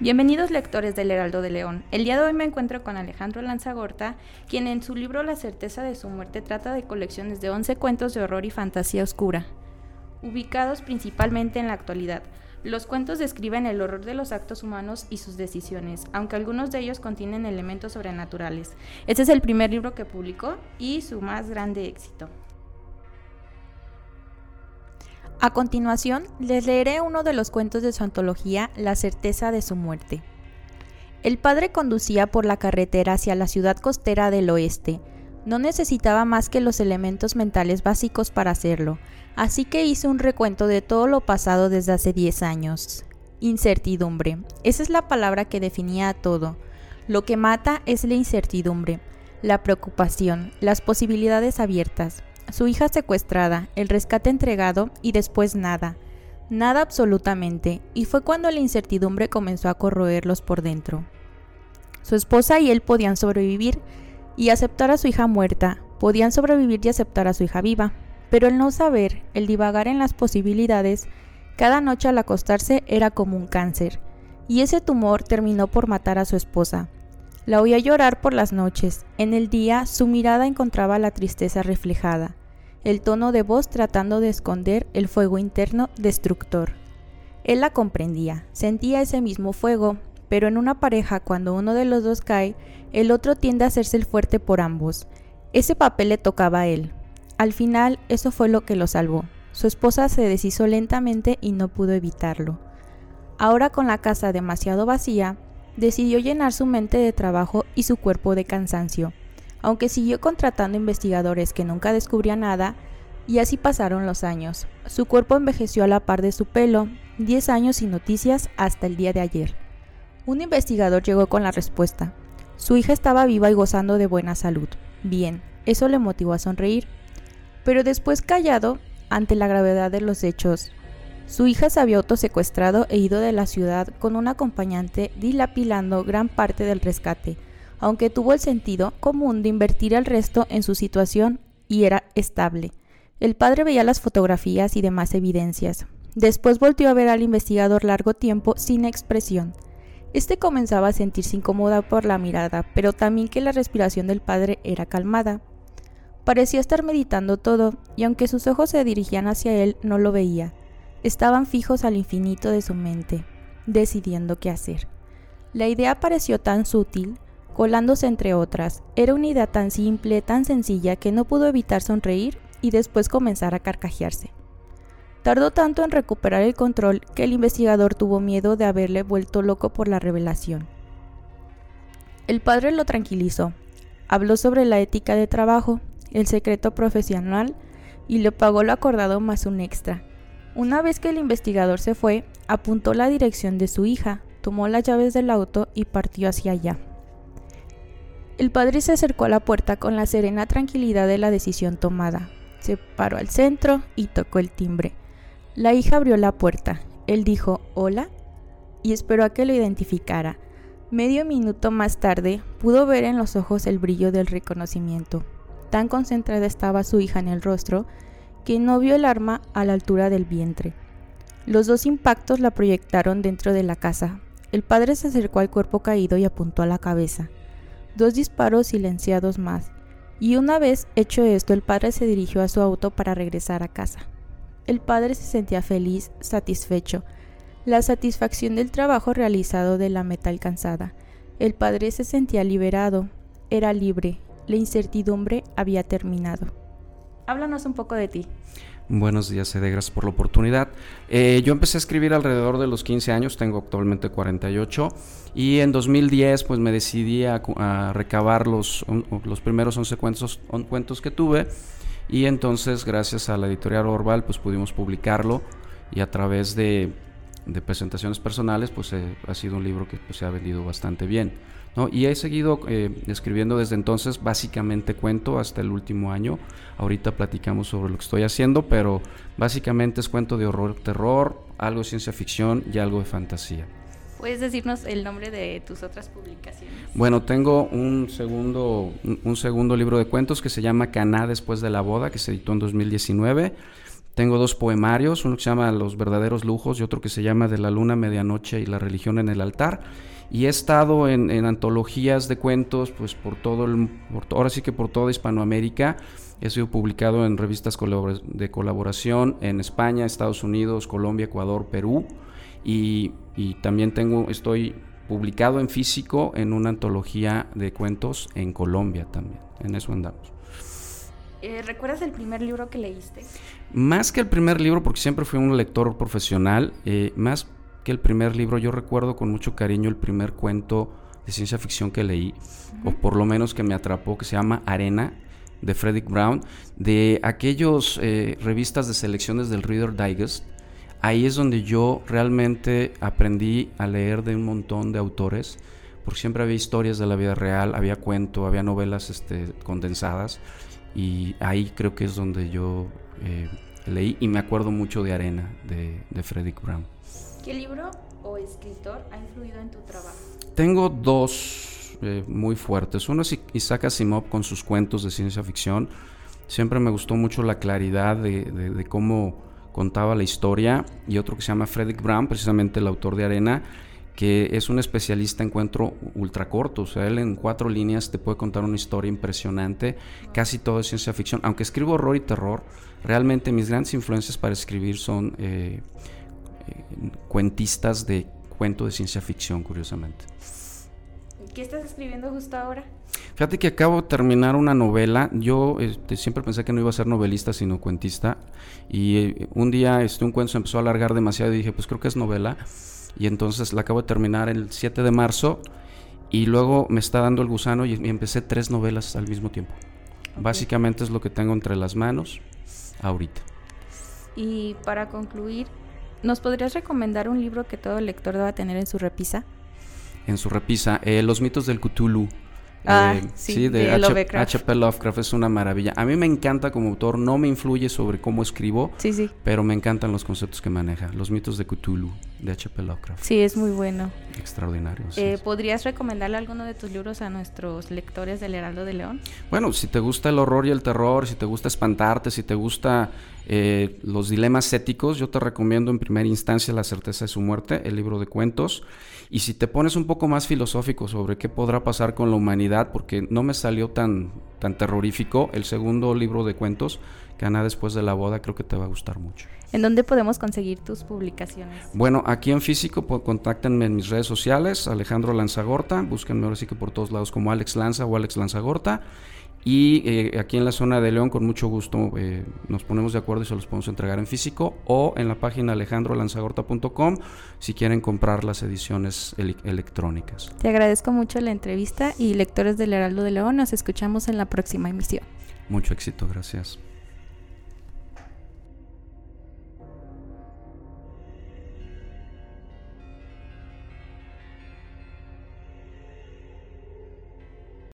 Bienvenidos lectores del Heraldo de León. El día de hoy me encuentro con Alejandro Lanzagorta, quien en su libro La certeza de su muerte trata de colecciones de 11 cuentos de horror y fantasía oscura, ubicados principalmente en la actualidad. Los cuentos describen el horror de los actos humanos y sus decisiones, aunque algunos de ellos contienen elementos sobrenaturales. Este es el primer libro que publicó y su más grande éxito. A continuación, les leeré uno de los cuentos de su antología La certeza de su muerte. El padre conducía por la carretera hacia la ciudad costera del oeste. No necesitaba más que los elementos mentales básicos para hacerlo, así que hizo un recuento de todo lo pasado desde hace 10 años. Incertidumbre. Esa es la palabra que definía a todo. Lo que mata es la incertidumbre, la preocupación, las posibilidades abiertas su hija secuestrada, el rescate entregado y después nada. Nada absolutamente, y fue cuando la incertidumbre comenzó a corroerlos por dentro. Su esposa y él podían sobrevivir y aceptar a su hija muerta, podían sobrevivir y aceptar a su hija viva, pero el no saber, el divagar en las posibilidades, cada noche al acostarse era como un cáncer, y ese tumor terminó por matar a su esposa. La oía llorar por las noches, en el día su mirada encontraba la tristeza reflejada el tono de voz tratando de esconder el fuego interno destructor. Él la comprendía, sentía ese mismo fuego, pero en una pareja cuando uno de los dos cae, el otro tiende a hacerse el fuerte por ambos. Ese papel le tocaba a él. Al final, eso fue lo que lo salvó. Su esposa se deshizo lentamente y no pudo evitarlo. Ahora con la casa demasiado vacía, decidió llenar su mente de trabajo y su cuerpo de cansancio aunque siguió contratando investigadores que nunca descubrían nada, y así pasaron los años. Su cuerpo envejeció a la par de su pelo, 10 años sin noticias hasta el día de ayer. Un investigador llegó con la respuesta. Su hija estaba viva y gozando de buena salud. Bien, eso le motivó a sonreír. Pero después callado ante la gravedad de los hechos. Su hija se había autosecuestrado e ido de la ciudad con un acompañante dilapilando gran parte del rescate aunque tuvo el sentido común de invertir el resto en su situación y era estable. El padre veía las fotografías y demás evidencias. Después volvió a ver al investigador largo tiempo sin expresión. Este comenzaba a sentirse incómoda por la mirada, pero también que la respiración del padre era calmada. Parecía estar meditando todo, y aunque sus ojos se dirigían hacia él, no lo veía. Estaban fijos al infinito de su mente, decidiendo qué hacer. La idea pareció tan sutil colándose entre otras. Era una idea tan simple, tan sencilla, que no pudo evitar sonreír y después comenzar a carcajearse. Tardó tanto en recuperar el control que el investigador tuvo miedo de haberle vuelto loco por la revelación. El padre lo tranquilizó, habló sobre la ética de trabajo, el secreto profesional y le pagó lo acordado más un extra. Una vez que el investigador se fue, apuntó la dirección de su hija, tomó las llaves del auto y partió hacia allá. El padre se acercó a la puerta con la serena tranquilidad de la decisión tomada. Se paró al centro y tocó el timbre. La hija abrió la puerta. Él dijo hola y esperó a que lo identificara. Medio minuto más tarde pudo ver en los ojos el brillo del reconocimiento. Tan concentrada estaba su hija en el rostro que no vio el arma a la altura del vientre. Los dos impactos la proyectaron dentro de la casa. El padre se acercó al cuerpo caído y apuntó a la cabeza dos disparos silenciados más, y una vez hecho esto el padre se dirigió a su auto para regresar a casa. El padre se sentía feliz, satisfecho, la satisfacción del trabajo realizado de la meta alcanzada. El padre se sentía liberado, era libre, la incertidumbre había terminado. Háblanos un poco de ti. Buenos días, Ede, gracias por la oportunidad. Eh, yo empecé a escribir alrededor de los 15 años, tengo actualmente 48, y en 2010 pues me decidí a, recabar los, los primeros 11 cuentos, cuentos que tuve, y entonces gracias a la editorial Orval pues pudimos publicarlo, y a través de, presentaciones personales pues eh, ha sido un libro que pues, se ha vendido bastante bien. Y he seguido eh, escribiendo desde entonces, básicamente cuento hasta el último año. Ahorita platicamos sobre lo que estoy haciendo, pero básicamente es cuento de horror, terror, algo de ciencia ficción y algo de fantasía. ¿Puedes decirnos el nombre de tus otras publicaciones? Bueno, tengo un segundo, un segundo libro de cuentos que se llama Caná después de la boda, que se editó en 2019. Tengo dos poemarios, uno que se llama Los verdaderos lujos y otro que se llama De la luna, medianoche y la religión en el altar. Y he estado en, antologías de cuentos, pues por todo el, ahora sí que por toda Hispanoamérica. He sido publicado en revistas de colaboración en España, Estados Unidos, Colombia, Ecuador, Perú. Y, y también tengo, estoy publicado en físico en una antología de cuentos en Colombia también. En eso andamos. Eh, ¿Recuerdas el primer libro que leíste? Más que el primer libro, porque siempre fui un lector profesional, eh, más que el primer libro, yo recuerdo con mucho cariño el primer cuento de ciencia ficción que leí, o por lo menos que me atrapó, que se llama Arena, de Frederick Brown, de aquellos eh, revistas de selecciones del Reader Digest. Ahí es donde yo realmente aprendí a leer de un montón de autores, porque siempre había historias de la vida real, había cuento, había novelas este, condensadas y ahí creo que es donde yo eh, leí y me acuerdo mucho de Arena, de, de Frederick Brown. ¿Qué libro o escritor ha influido en tu trabajo? Tengo dos eh, muy fuertes. Uno es Isaac Asimov con sus cuentos de ciencia ficción. Siempre me gustó mucho la claridad de, de cómo contaba la historia. Y otro que se llama Frederick Brown, precisamente el autor de Arena que es un especialista en cuento ultracorto, o sea, él en cuatro líneas te puede contar una historia impresionante, casi todo es ciencia ficción, aunque escribo horror y terror, realmente mis grandes influencias para escribir son eh, eh, cuentistas de cuento de ciencia ficción, curiosamente. ¿Qué estás escribiendo justo ahora? Fíjate que acabo de terminar una novela. Yo este, siempre pensé que no iba a ser novelista, sino cuentista. Y eh, un día este, un cuento se empezó a alargar demasiado y dije, pues creo que es novela y entonces la acabo de terminar el 7 de marzo y luego me está dando el gusano y, empecé tres novelas al mismo tiempo. Básicamente es lo que tengo entre las manos ahorita. Y para concluir, ¿nos podrías recomendar un libro que todo lector deba tener en su repisa? En su repisa, eh, Los mitos del Cthulhu Ah, eh, sí, de, H.P. Lovecraft es una maravilla. A mí me encanta como autor, no me influye sobre cómo escribo, sí, sí. pero me encantan los conceptos que maneja. Los mitos de Cthulhu, de H.P. Lovecraft. Sí, es muy bueno. Extraordinario. Eh, ¿Podrías recomendarle alguno de tus libros a nuestros lectores del Heraldo de León? Bueno, si te gusta el horror y el terror, si te gusta espantarte, si te gusta eh, los dilemas éticos, yo te recomiendo en primera instancia La certeza de su muerte, el libro de cuentos. Y si te pones un poco más filosófico sobre qué podrá pasar con la humanidad, porque no me salió tan, tan terrorífico, el segundo libro de cuentos, que Ana después de la boda, creo que te va a gustar mucho. ¿En dónde podemos conseguir tus publicaciones? Bueno, aquí en físico, pues, contáctenme en mis redes sociales, Alejandro Lanzagorta, búsquenme ahora sí que por todos lados como Alex Lanza o Alex Lanzagorta. Y eh, aquí en la zona de León, con mucho gusto, eh, nos ponemos de acuerdo y se los podemos entregar en físico o en la página alejandrolanzagorta.com si quieren comprar las ediciones electrónicas. Te agradezco mucho la entrevista y lectores del Heraldo de León, nos escuchamos en la próxima emisión. Mucho éxito, gracias.